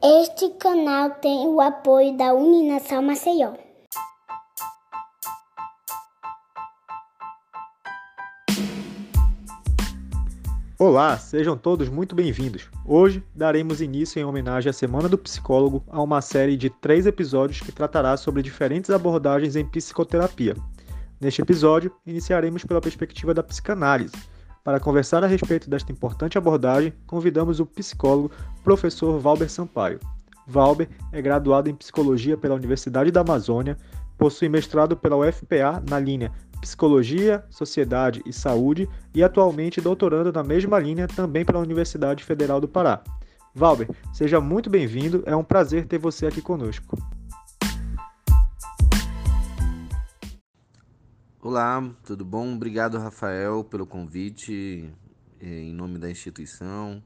Este canal tem o apoio da Uninação Maceió. Olá, sejam todos muito bem-vindos. Hoje daremos início, em homenagem à Semana do Psicólogo, a uma série de três episódios que tratará sobre diferentes abordagens em psicoterapia. Neste episódio, iniciaremos pela perspectiva da psicanálise. Para conversar a respeito desta importante abordagem, convidamos o psicólogo professor Valber Sampaio. Valber é graduado em psicologia pela Universidade da Amazônia, possui mestrado pela UFPA na linha Psicologia, Sociedade e Saúde e atualmente doutorando na mesma linha também pela Universidade Federal do Pará. Valber, seja muito bem-vindo, é um prazer ter você aqui conosco. Olá, tudo bom? Obrigado, Rafael, pelo convite eh, em nome da instituição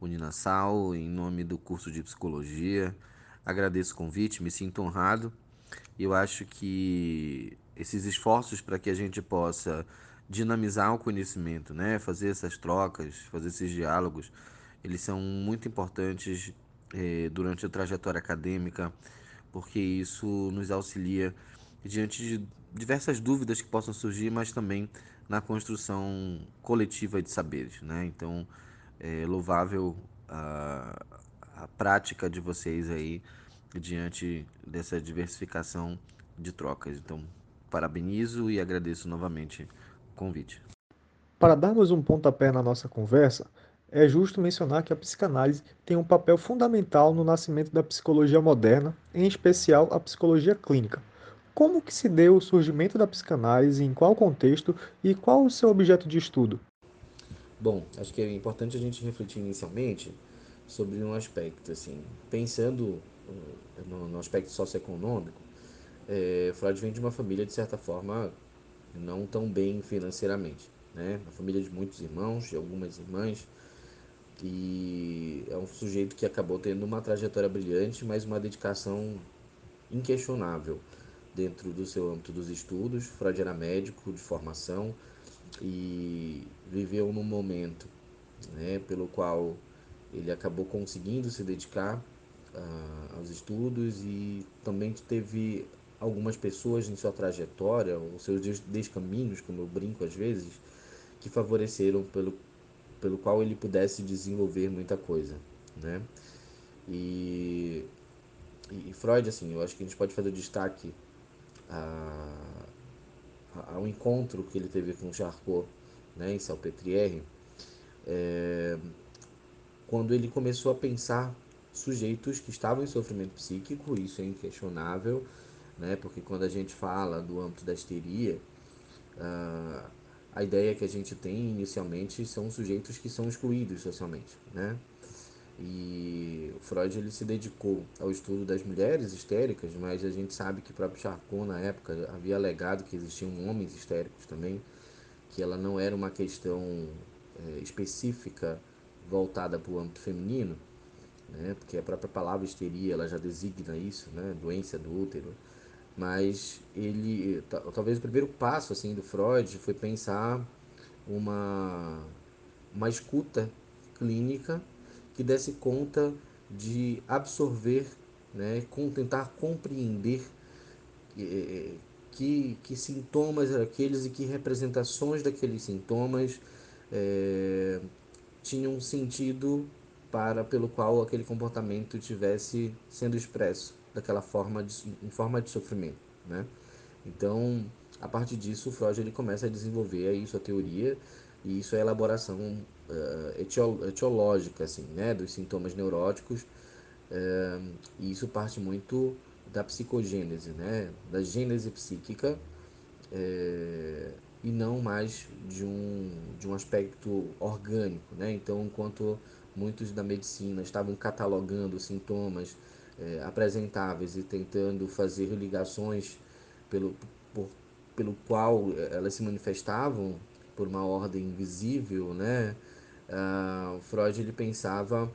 Uninasal, em nome do curso de psicologia. Agradeço o convite, me sinto honrado. Eu acho que esses esforços para que a gente possa dinamizar o conhecimento, né? fazer essas trocas, fazer esses diálogos, eles são muito importantes eh, durante a trajetória acadêmica, porque isso nos auxilia diante de diversas dúvidas que possam surgir, mas também na construção coletiva de saberes. Né? Então, é louvável a, a prática de vocês aí diante dessa diversificação de trocas. Então, parabenizo e agradeço novamente o convite. Para darmos um pontapé na nossa conversa, é justo mencionar que a psicanálise tem um papel fundamental no nascimento da psicologia moderna, em especial a psicologia clínica. Como que se deu o surgimento da psicanálise, em qual contexto e qual o seu objeto de estudo? Bom, acho que é importante a gente refletir inicialmente sobre um aspecto, assim, pensando eh, no, no aspecto socioeconômico, é, Freud vem de uma família, de certa forma, não tão bem financeiramente. Né? Uma família de muitos irmãos, de algumas irmãs, e é um sujeito que acabou tendo uma trajetória brilhante, mas uma dedicação inquestionável dentro do seu âmbito dos estudos. Freud era médico de formação e viveu num momento né, pelo qual ele acabou conseguindo se dedicar uh, aos estudos e também teve algumas pessoas em sua trajetória, os seus descaminhos, como eu brinco às vezes, que favoreceram pelo, pelo qual ele pudesse desenvolver muita coisa, né? E, e Freud, assim, eu acho que a gente pode fazer destaque a, ao encontro que ele teve com Charcot, né, em Salpêtrière, é, quando ele começou a pensar sujeitos que estavam em sofrimento psíquico, isso é inquestionável, né? Porque quando a gente fala do âmbito da histeria, a ideia que a gente tem inicialmente são sujeitos que são excluídos socialmente, né? E Freud ele se dedicou ao estudo das mulheres histéricas, mas a gente sabe que o próprio Charcot na época havia alegado que existiam homens histéricos também, que ela não era uma questão é, específica voltada para o âmbito feminino, né? Porque a própria palavra histeria ela já designa isso, né? Doença do útero mas ele talvez o primeiro passo assim do Freud foi pensar uma uma escuta clínica que desse conta de absorver, né, com tentar compreender eh, que, que sintomas eram aqueles e que representações daqueles sintomas é, tinham sentido para pelo qual aquele comportamento tivesse sendo expresso daquela forma de, em forma de sofrimento, né? Então, a partir disso, Freud ele começa a desenvolver aí sua teoria e isso é a elaboração uh, etiológica, assim, né, dos sintomas neuróticos. Uh, e isso parte muito da psicogênese, né, da gênese psíquica uh, e não mais de um, de um aspecto orgânico, né? Então, enquanto muitos da medicina estavam catalogando sintomas apresentáveis e tentando fazer ligações pelo, por, pelo qual elas se manifestavam por uma ordem invisível, né? Uh, Freud ele pensava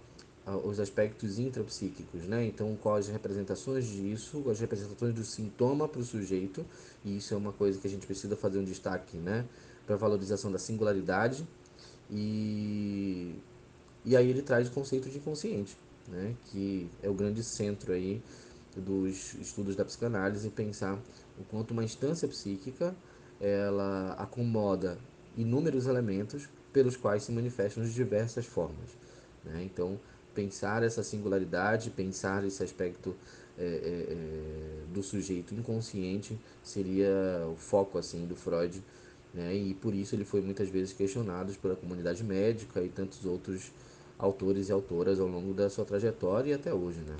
uh, os aspectos intrapsíquicos, né? Então, quais as representações disso, as representações do sintoma para o sujeito, e isso é uma coisa que a gente precisa fazer um destaque, né? Para valorização da singularidade, e, e aí ele traz o conceito de inconsciente, né, que é o grande centro aí dos estudos da psicanálise, pensar o quanto uma instância psíquica ela acomoda inúmeros elementos pelos quais se manifestam de diversas formas. Né? Então, pensar essa singularidade, pensar esse aspecto é, é, é, do sujeito inconsciente seria o foco assim do Freud, né? E por isso ele foi muitas vezes questionado pela comunidade médica e tantos outros autores e autoras ao longo da sua trajetória e até hoje, né?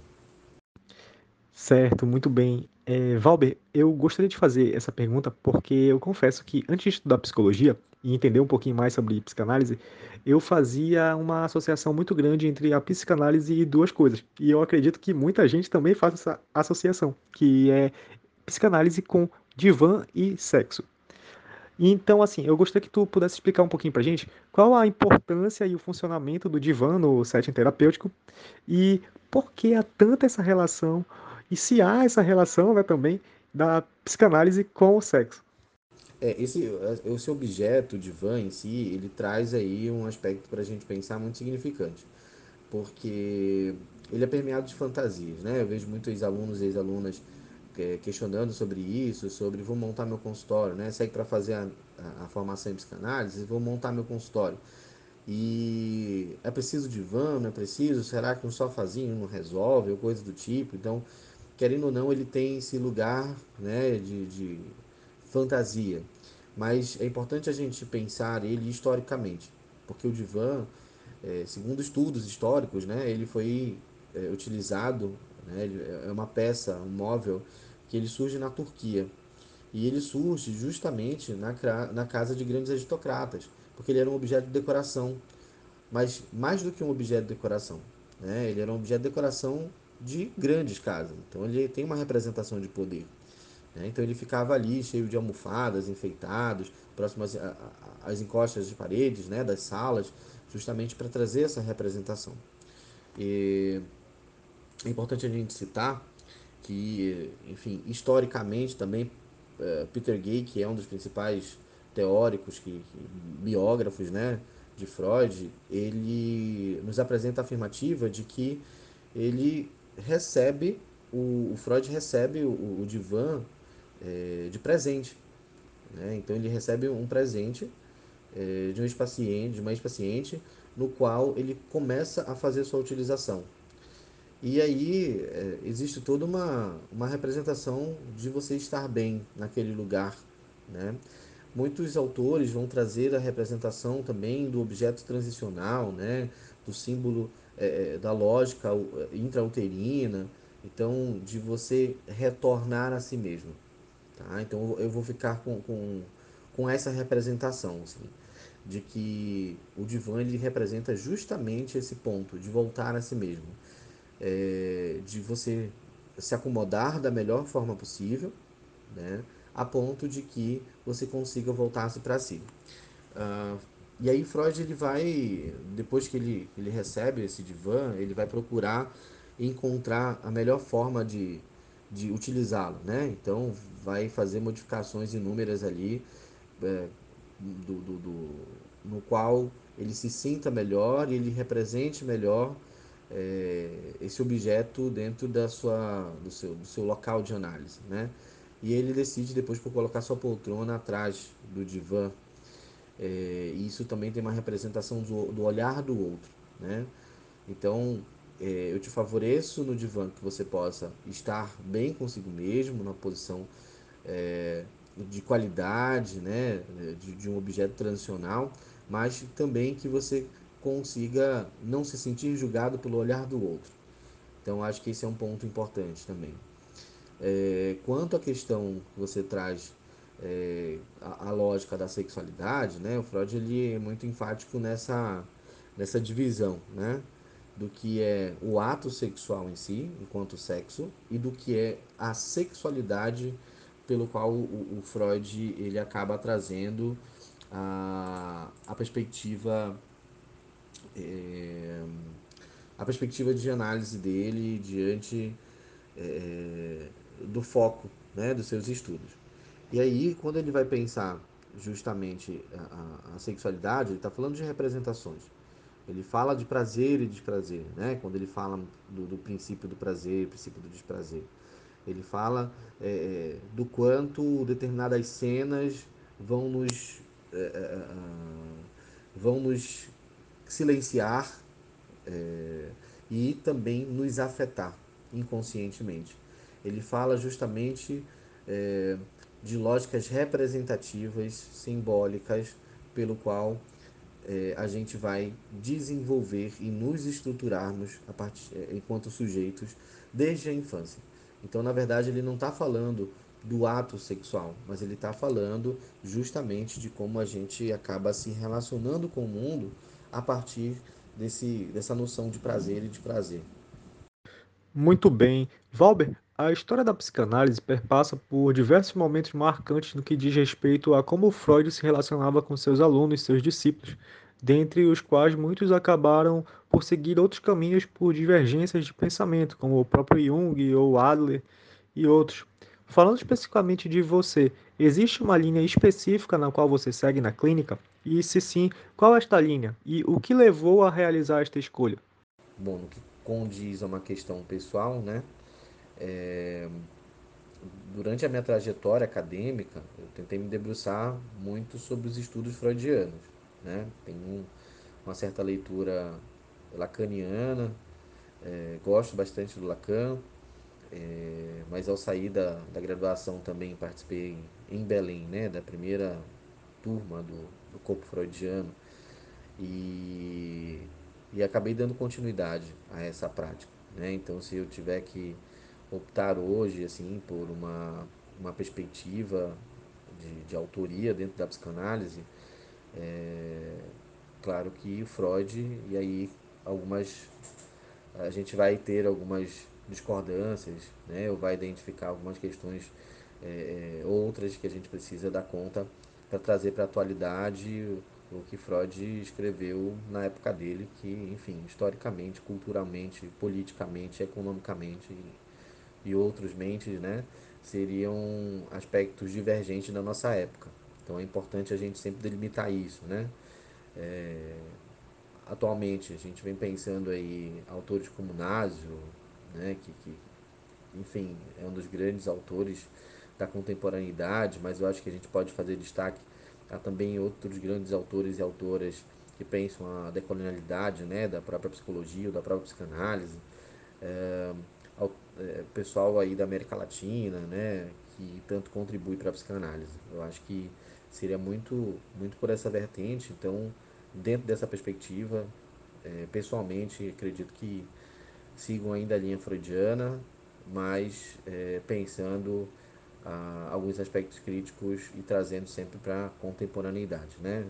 Certo, muito bem. É, Valber, eu gostaria de fazer essa pergunta porque eu confesso que antes de estudar psicologia e entender um pouquinho mais sobre psicanálise, eu fazia uma associação muito grande entre a psicanálise e duas coisas. E eu acredito que muita gente também faz essa associação, que é psicanálise com divã e sexo. Então, assim, eu gostaria que tu pudesse explicar um pouquinho pra gente qual a importância e o funcionamento do divã no setting terapêutico e por que há tanta essa relação e se há essa relação né, também da psicanálise com o sexo. É, esse, esse objeto de van em si, ele traz aí um aspecto para a gente pensar muito significante, porque ele é permeado de fantasias, né? Eu vejo muitos alunos e ex-alunas é, questionando sobre isso, sobre vou montar meu consultório, né? Segue para fazer a, a, formação em psicanálise, vou montar meu consultório. E é preciso de van, não é preciso? Será que um sofazinho não resolve, ou coisa do tipo? Então, querendo ou não, ele tem esse lugar né, de, de fantasia. Mas é importante a gente pensar ele historicamente, porque o divã, é, segundo estudos históricos, né, ele foi é, utilizado, né, é uma peça, um móvel, que ele surge na Turquia. E ele surge justamente na, na casa de grandes aristocratas, porque ele era um objeto de decoração. Mas mais do que um objeto de decoração, né, ele era um objeto de decoração de grandes casas. Então ele tem uma representação de poder. Né? Então ele ficava ali cheio de almofadas, enfeitados, próximas às encostas de paredes né, das salas, justamente para trazer essa representação. E é importante a gente citar que, enfim, historicamente também, é, Peter Gay, que é um dos principais teóricos, que, que biógrafos né, de Freud, ele nos apresenta a afirmativa de que ele recebe, o, o Freud recebe o, o divã é, de presente. Né? Então ele recebe um presente é, de um ex-paciente, de uma ex-paciente, no qual ele começa a fazer sua utilização. E aí é, existe toda uma, uma representação de você estar bem naquele lugar. Né? Muitos autores vão trazer a representação também do objeto transicional, né? do símbolo é, é, da lógica intrauterina, então de você retornar a si mesmo. Tá? Então eu vou ficar com, com, com essa representação, assim, de que o divã ele representa justamente esse ponto, de voltar a si mesmo, é, de você se acomodar da melhor forma possível, né, a ponto de que você consiga voltar-se para si. Uh, e aí Freud ele vai, depois que ele, ele recebe esse divã, ele vai procurar encontrar a melhor forma de, de utilizá-lo, né? Então vai fazer modificações inúmeras ali, é, do, do, do, no qual ele se sinta melhor e ele represente melhor é, esse objeto dentro da sua, do, seu, do seu local de análise, né? E ele decide depois por colocar sua poltrona atrás do divã, é, isso também tem uma representação do, do olhar do outro, né? Então, é, eu te favoreço no divã que você possa estar bem consigo mesmo, na posição é, de qualidade, né? De, de um objeto transicional, mas também que você consiga não se sentir julgado pelo olhar do outro. Então, acho que esse é um ponto importante também. É, quanto à questão que você traz é, a, a, lógica da sexualidade, né? O Freud ele é muito enfático nessa, nessa divisão, né? Do que é o ato sexual em si, enquanto sexo, e do que é a sexualidade pelo qual o, o Freud ele acaba trazendo a, a perspectiva é, a perspectiva de análise dele diante é, do foco né, dos seus estudos. E aí, quando ele vai pensar justamente a, a, sexualidade, ele está falando de representações. Ele fala de prazer e desprazer, né? Quando ele fala do, do princípio do prazer, princípio do desprazer. Ele fala é, do quanto determinadas cenas vão nos é, vão nos silenciar é, e também nos afetar inconscientemente. Ele fala justamente é, de lógicas representativas, simbólicas, pelo qual é, a gente vai desenvolver e nos estruturarmos. É, enquanto sujeitos desde a infância. Então, na verdade, ele não está falando do ato sexual, mas ele está falando justamente de como a gente acaba se relacionando com o mundo a partir desse, dessa noção de prazer e de prazer. Muito bem. Valber, a história da psicanálise perpassa por diversos momentos marcantes no que diz respeito a como Freud se relacionava com seus alunos e seus discípulos, dentre os quais muitos acabaram por seguir outros caminhos por divergências de pensamento, como o próprio Jung ou Adler e outros. Falando especificamente de você, existe uma linha específica na qual você segue na clínica? E se sim, qual é esta linha? E o que levou a realizar esta escolha? Bom, no que condiz a uma questão pessoal, né? É, durante a minha trajetória acadêmica, eu tentei me debruçar muito sobre os estudos freudianos, né? Tem um, uma certa leitura lacaniana, é, gosto bastante do Lacan, é, mas ao sair da, da graduação também participei em Belém, né? Da primeira turma do, do corpo freudiano e e acabei dando continuidade a essa prática. Né? Então, se eu tiver que optar hoje assim por uma, uma perspectiva de, de autoria dentro da psicanálise, é, claro que Freud, e aí algumas a gente vai ter algumas discordâncias, né? ou vai identificar algumas questões é, outras que a gente precisa dar conta para trazer para a atualidade o que Freud escreveu na época dele, que, enfim, historicamente, culturalmente, politicamente, economicamente e, outros mentes, né, seriam aspectos divergentes da nossa época. Então é importante a gente sempre delimitar isso, né? É, atualmente a gente vem pensando aí autores como Nasio, né, que, que enfim é um dos grandes autores da contemporaneidade, mas eu acho que a gente pode fazer destaque Há também outros grandes autores e autoras que pensam a decolonialidade né, da própria psicologia ou da própria psicanálise. É, é, pessoal aí da América Latina, né, que tanto contribui para a psicanálise. Eu acho que seria muito, muito por essa vertente. Então, dentro dessa perspectiva, é, pessoalmente, acredito que sigam ainda a linha freudiana, mas é, pensando a, alguns aspectos críticos e trazendo sempre para a contemporaneidade, né?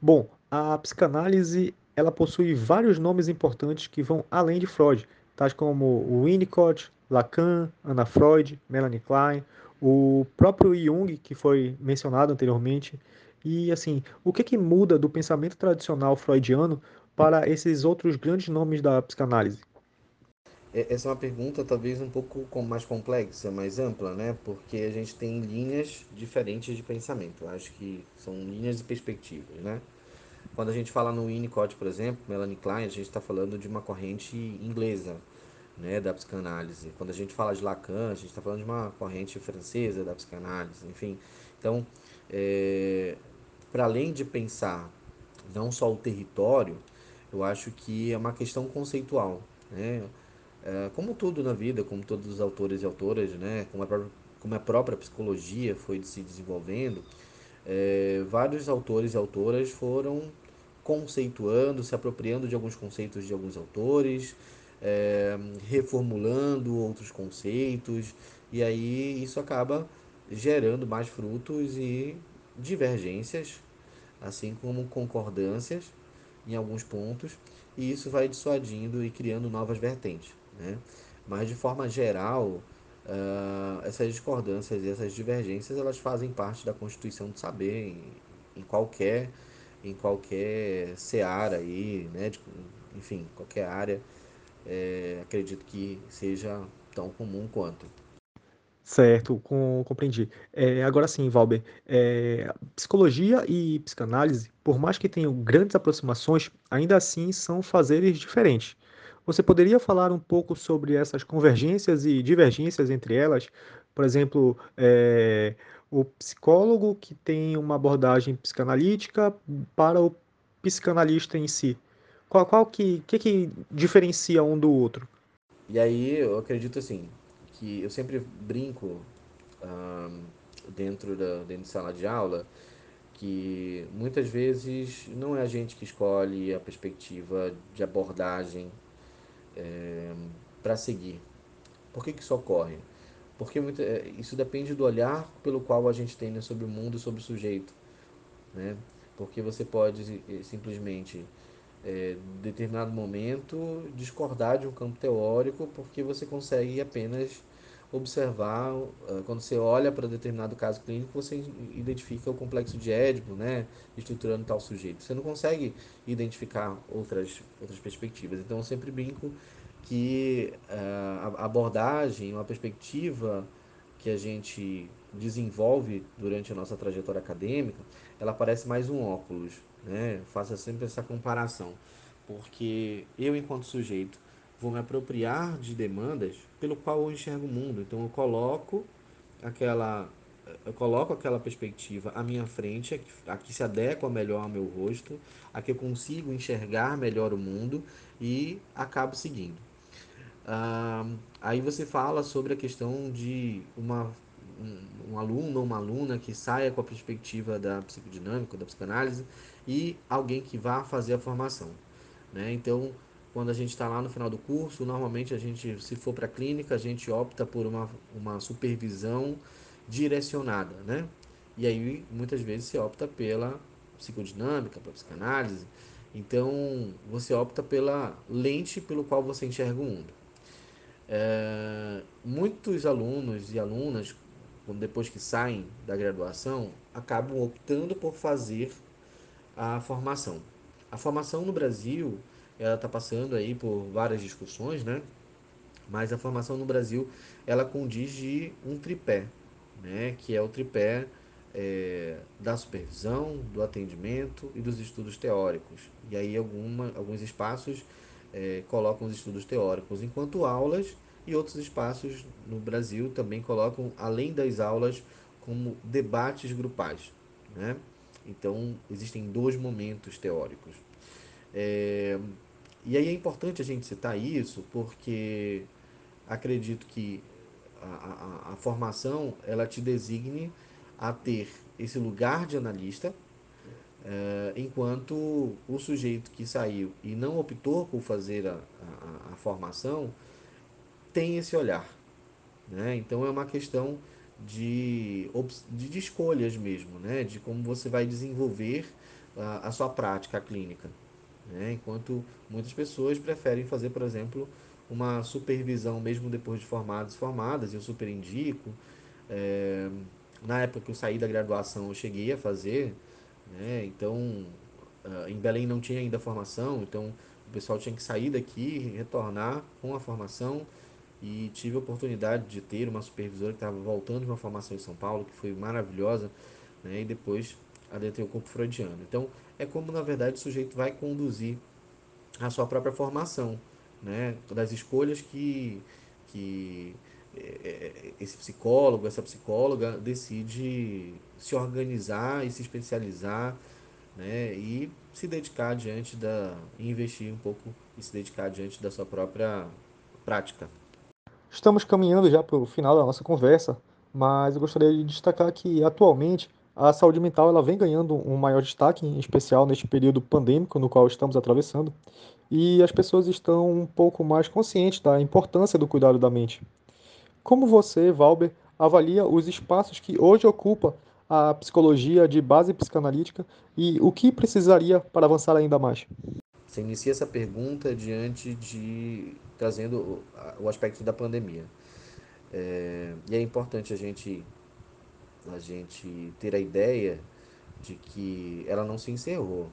Bom, a psicanálise ela possui vários nomes importantes que vão além de Freud, tais como Winnicott, Lacan, Anna Freud, Melanie Klein, o próprio Jung, que foi mencionado anteriormente. E assim, o que, que muda do pensamento tradicional freudiano para esses outros grandes nomes da psicanálise? É, essa é uma pergunta talvez um pouco mais complexa, mais ampla, né? Porque a gente tem linhas diferentes de pensamento. Acho que são linhas de perspectivas, né? Quando a gente fala no Winnicott, por exemplo, Melanie Klein, a gente está falando de uma corrente inglesa, né, da psicanálise. Quando a gente fala de Lacan, a gente está falando de uma corrente francesa da psicanálise, enfim. Então, é, para além de pensar não só o território, eu acho que é uma questão conceitual, né? É, como tudo na vida, como todos os autores e autoras, né, como a própria, como a própria psicologia foi se desenvolvendo, é, vários autores e autoras foram conceituando, se apropriando de alguns conceitos de alguns autores, é, reformulando outros conceitos, e aí isso acaba gerando mais frutos e divergências, assim como concordâncias em alguns pontos, e isso vai dissuadindo e criando novas vertentes. Né? Mas, de forma geral, uh, essas discordâncias e essas divergências elas fazem parte da constituição do saber em, em qualquer em qualquer seara aí, né? De, enfim, qualquer área, é, acredito que seja tão comum quanto. Certo, com, compreendi. É, agora sim, Valber, é, psicologia e psicanálise, por mais que tenham grandes aproximações, ainda assim são fazeres diferentes. Você poderia falar um pouco sobre essas convergências e divergências entre elas? Por exemplo, é, o psicólogo que tem uma abordagem psicanalítica para o psicanalista em si. Qual, qual que, que, que diferencia um do outro? E aí eu acredito assim, que eu sempre brinco dentro da dentro de sala de aula que muitas vezes não é a gente que escolhe a perspectiva de abordagem para seguir. Por que, que isso ocorre? Porque muita, é, isso depende do olhar pelo qual a gente tem né, sobre o mundo e sobre o sujeito. Né? Porque você pode eh, simplesmente, é, em determinado momento, discordar de um campo teórico porque você consegue apenas observar, uh, quando você olha para determinado caso clínico, você identifica o complexo de Édipo, né, estruturando tal sujeito. Você não consegue identificar outras, outras perspectivas. Então, eu sempre brinco que uh, a abordagem, uma perspectiva que a gente desenvolve durante a nossa trajetória acadêmica, ela parece mais um óculos, né? Faça sempre essa comparação, porque eu enquanto sujeito vou me apropriar de demandas pelo qual eu enxergo o mundo. Então eu coloco aquela eu coloco aquela perspectiva à minha frente, a que, a que se adequa melhor ao meu rosto, a que eu consigo enxergar melhor o mundo e acabo seguindo. Ah, aí você fala sobre a questão de uma, um, um aluno ou uma aluna que saia com a perspectiva da psicodinâmica, da psicanálise, e alguém que vá fazer a formação. Né? Então, quando a gente está lá no final do curso, normalmente a gente, se for para a clínica, a gente opta por uma, uma supervisão direcionada, né? E aí, muitas vezes, se opta pela psicodinâmica, pela psicanálise. Então, você opta pela lente pelo qual você enxerga o mundo. É, muitos alunos e alunas, depois que saem da graduação, acabam optando por fazer a formação. A formação no Brasil, ela está passando aí por várias discussões, né? Mas a formação no Brasil, ela condiz de um tripé, né? Que é o tripé é, da supervisão, do atendimento e dos estudos teóricos. E aí alguma, alguns espaços é, colocam os estudos teóricos enquanto aulas e outros espaços no Brasil também colocam, além das aulas, como debates grupais. Né? Então, existem dois momentos teóricos. É, e aí é importante a gente citar isso porque acredito que a, a, a formação ela te designe a ter esse lugar de analista, é, enquanto o sujeito que saiu e não optou por fazer a, a, a formação tem esse olhar. Né? Então é uma questão de, de, de, escolhas mesmo, né? de como você vai desenvolver a, a sua prática clínica. Né? Enquanto muitas pessoas preferem fazer, por exemplo, uma supervisão mesmo depois de formados e formadas, eu super indico. É, na época que eu saí da graduação, eu cheguei a fazer, né? então em Belém não tinha ainda formação, então o pessoal tinha que sair daqui, retornar com a formação e tive a oportunidade de ter uma supervisora que estava voltando de uma formação em São Paulo, que foi maravilhosa, né? e depois adentrei o corpo freudiano. Então, é como, na verdade, o sujeito vai conduzir a sua própria formação, né? das escolhas que, que esse psicólogo, essa psicóloga decide se organizar e se especializar né? e se dedicar diante da. investir um pouco e se dedicar diante da sua própria prática. Estamos caminhando já para o final da nossa conversa, mas eu gostaria de destacar que atualmente a saúde mental ela vem ganhando um maior destaque, em especial neste período pandêmico no qual estamos atravessando, e as pessoas estão um pouco mais conscientes da importância do cuidado da mente. Como você, Valber, avalia os espaços que hoje ocupa a psicologia de base psicanalítica e o que precisaria para avançar ainda mais? Você inicia essa pergunta diante de trazendo o aspecto da pandemia. É, e é importante a gente, a gente ter a ideia de que ela não se encerrou,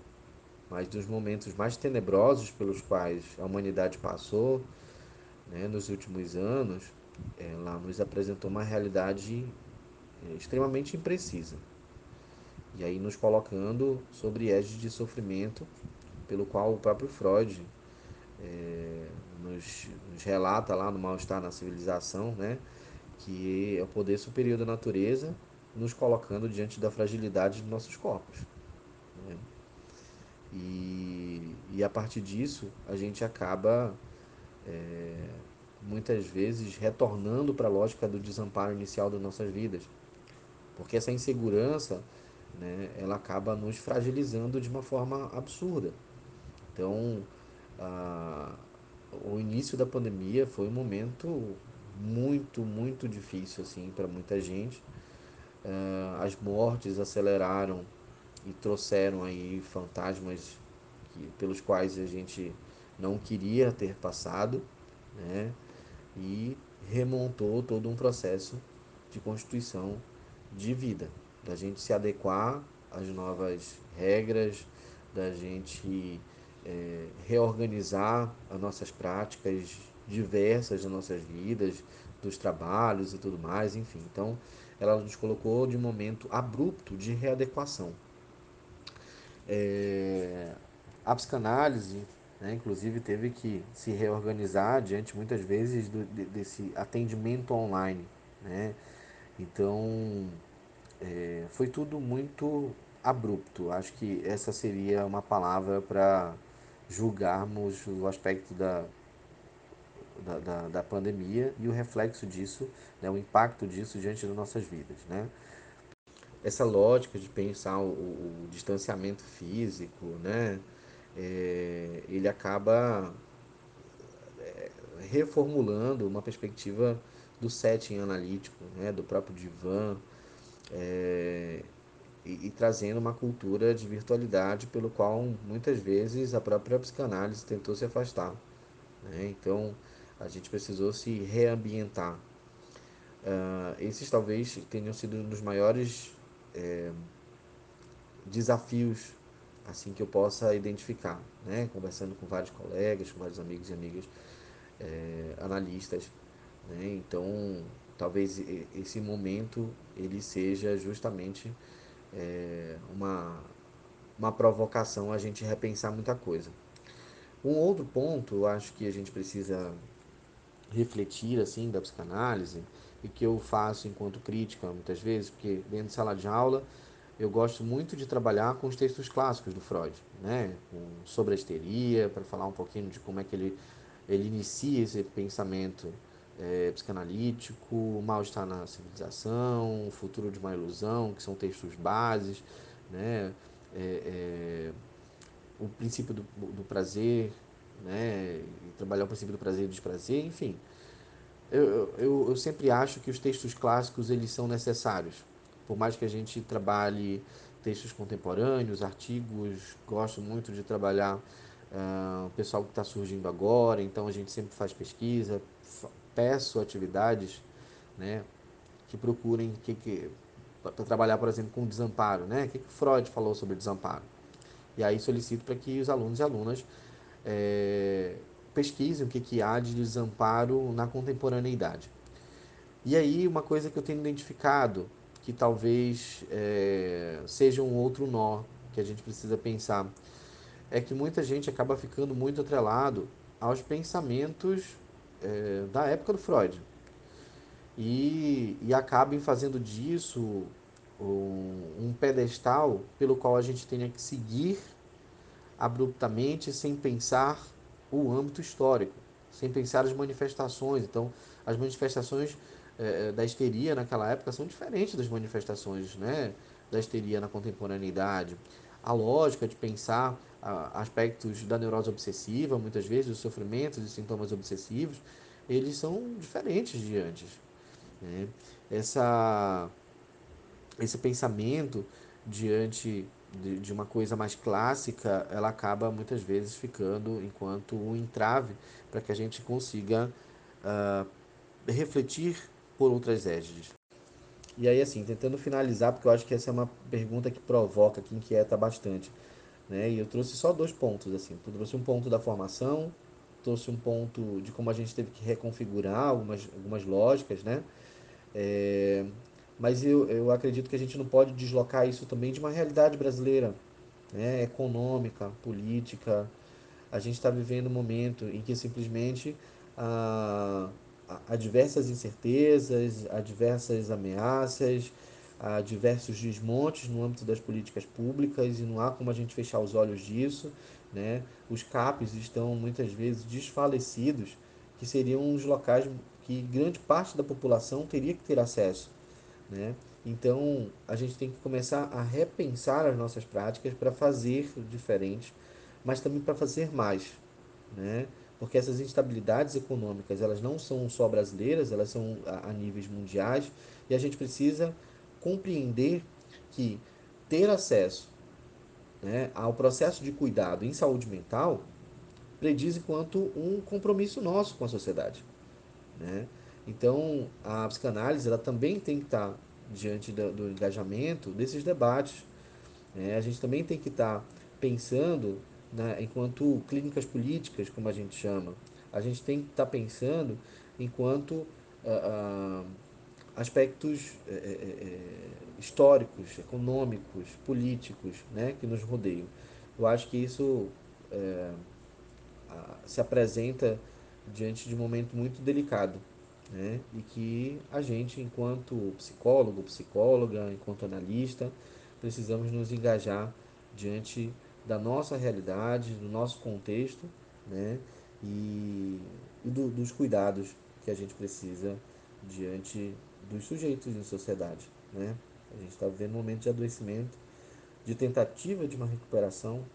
mas dos momentos mais tenebrosos pelos quais a humanidade passou né, nos últimos anos, ela nos apresentou uma realidade é, extremamente imprecisa. E aí nos colocando sobre edges de sofrimento, pelo qual o próprio Freud é, nos, nos, relata lá no Mal-Estar na Civilização, né, que é o poder superior da natureza nos colocando diante da fragilidade de nossos corpos. Né? E, e a partir disso, a gente acaba é, muitas vezes retornando para a lógica do desamparo inicial das nossas vidas. Porque essa insegurança, né, ela acaba nos fragilizando de uma forma absurda. Então, a, o início da pandemia foi um momento muito, muito difícil assim para muita gente. Uh, as mortes aceleraram e trouxeram aí fantasmas que, pelos quais a gente não queria ter passado, né? E remontou todo um processo de constituição de vida, da gente se adequar às novas regras, da gente é, reorganizar as nossas práticas diversas das nossas vidas, dos trabalhos e tudo mais, enfim. Então, ela nos colocou de um momento abrupto de readequação. É, a psicanálise, né, inclusive, teve que se reorganizar diante muitas vezes do, desse atendimento online. Né? Então, é, foi tudo muito abrupto. Acho que essa seria uma palavra para julgarmos o aspecto da, da, da, da, pandemia e o reflexo disso, né, o impacto disso diante das nossas vidas. Né? Essa lógica de pensar o, o distanciamento físico, né, é, ele acaba é, reformulando uma perspectiva do setting analítico, né, do próprio divã, é, e, e, trazendo uma cultura de virtualidade pelo qual muitas vezes a própria psicanálise tentou se afastar. Né? Então a gente precisou se reambientar. Uh, esses talvez tenham sido um dos maiores é, desafios assim que eu possa identificar, né? conversando com vários colegas, com vários amigos e amigas é, analistas. Né? Então talvez esse momento ele seja justamente é, uma, uma provocação a gente repensar muita coisa. Um outro ponto, eu acho que a gente precisa refletir assim da psicanálise e que eu faço enquanto crítica muitas vezes, porque dentro de sala de aula eu gosto muito de trabalhar com os textos clássicos do Freud, né? sobre a histeria, para falar um pouquinho de como é que ele, ele inicia esse pensamento é, psicanalítico, o mal-estar na civilização, o futuro de uma ilusão, que são textos bases, né? É, é, o princípio do, do prazer, né? Trabalhar o princípio do prazer e do desprazer, enfim. Eu, eu, eu sempre acho que os textos clássicos eles são necessários. Por mais que a gente trabalhe textos contemporâneos, artigos, gosto muito de trabalhar uh, o pessoal que está surgindo agora, então a gente sempre faz pesquisa, peço atividades né, que procurem que, que, para trabalhar, por exemplo, com desamparo. Né? O que, que Freud falou sobre desamparo? E aí solicito para que os alunos e alunas é, pesquisem o que, que há de desamparo na contemporaneidade. E aí uma coisa que eu tenho identificado, que talvez é, seja um outro nó que a gente precisa pensar, é que muita gente acaba ficando muito atrelado aos pensamentos é, da época do Freud. E, e acabem fazendo disso um, um pedestal pelo qual a gente tenha que seguir abruptamente sem pensar o âmbito histórico, sem pensar as manifestações. Então, as manifestações é, da histeria naquela época são diferentes das manifestações né, da histeria na contemporaneidade. A lógica de pensar aspectos da neurose obsessiva, muitas vezes, os sofrimentos e sintomas obsessivos, eles são diferentes de antes. Né? Essa, esse pensamento diante de, de, uma coisa mais clássica, ela acaba muitas vezes ficando enquanto um entrave para que a gente consiga uh, refletir por outras égides. E aí, assim, tentando finalizar, porque eu acho que essa é uma pergunta que provoca, que inquieta bastante. Né? E eu trouxe só dois pontos, assim. Eu trouxe um ponto da formação trouxe um ponto de como a gente teve que reconfigurar algumas, algumas lógicas, né? É, mas eu, eu acredito que a gente não pode deslocar isso também de uma realidade brasileira, né? econômica, política. A gente está vivendo um momento em que simplesmente há, há diversas incertezas, há diversas ameaças, há diversos desmontes no âmbito das políticas públicas e não há como a gente fechar os olhos disso. Né? Os CAPs estão muitas vezes desfalecidos, que seriam os locais que grande parte da população teria que ter acesso. Né? Então, a gente tem que começar a repensar as nossas práticas para fazer diferente, mas também para fazer mais. Né? Porque essas instabilidades econômicas, elas não são só brasileiras, elas são a, a níveis mundiais, e a gente precisa compreender que ter acesso né, ao processo de cuidado em saúde mental prediz enquanto um compromisso nosso com a sociedade. Né? Então, a psicanálise ela também tem que estar diante do, do engajamento desses debates. Né? A gente também tem que estar pensando, né, enquanto clínicas políticas, como a gente chama, a gente tem que estar pensando enquanto uh, uh, aspectos uh, históricos, econômicos, políticos né, que nos rodeiam. Eu acho que isso se apresenta diante de um momento muito delicado né, e que a gente, enquanto psicólogo, psicóloga, enquanto analista, precisamos nos engajar diante da nossa realidade, do nosso contexto né, e, e do, dos cuidados que a gente precisa diante dos sujeitos em sociedade. Né? A gente está vivendo um momento de adoecimento, de tentativa de uma recuperação,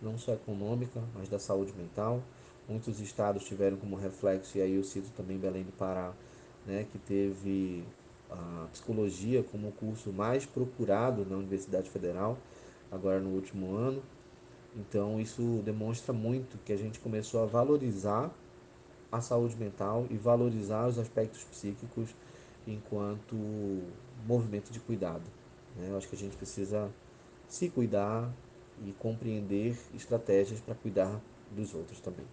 não só econômica, mas da saúde mental. Muitos estados tiveram como reflexo, e aí eu cito também Belém do Pará, né, que teve a psicologia como o curso mais procurado na Universidade Federal, agora no último ano. Então, isso demonstra muito que a gente começou a valorizar a saúde mental e valorizar os aspectos psíquicos enquanto movimento de cuidado. Né? Eu acho que a gente precisa se cuidar e compreender estratégias para cuidar dos outros também.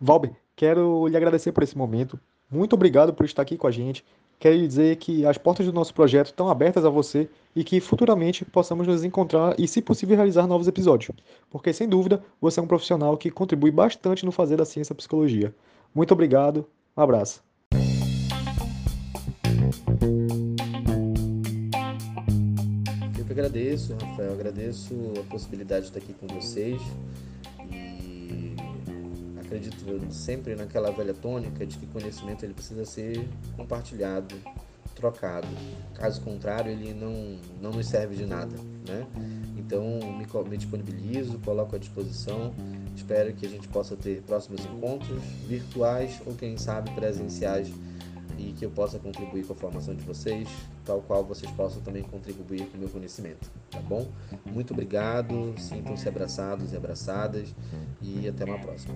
Valber, quero lhe agradecer por esse momento. Muito obrigado por estar aqui com a gente. Quero lhe dizer que as portas do nosso projeto estão abertas a você e que futuramente possamos nos encontrar e, se possível, realizar novos episódios. Porque, sem dúvida, você é um profissional que contribui bastante no fazer da ciência psicologia. Muito obrigado, um abraço. agradeço, Rafael, agradeço a possibilidade de estar aqui com vocês e acredito sempre naquela velha tônica de que conhecimento ele precisa ser compartilhado, trocado. Caso contrário, ele não, não nos serve de nada, né? Então, me, me disponibilizo, coloco à disposição. Espero que a gente possa ter próximos encontros virtuais ou, quem sabe, presenciais e que eu possa contribuir com a formação de vocês, tal qual vocês possam também contribuir com o meu conhecimento, tá bom? Muito obrigado, sintam-se abraçados e abraçadas e até uma próxima.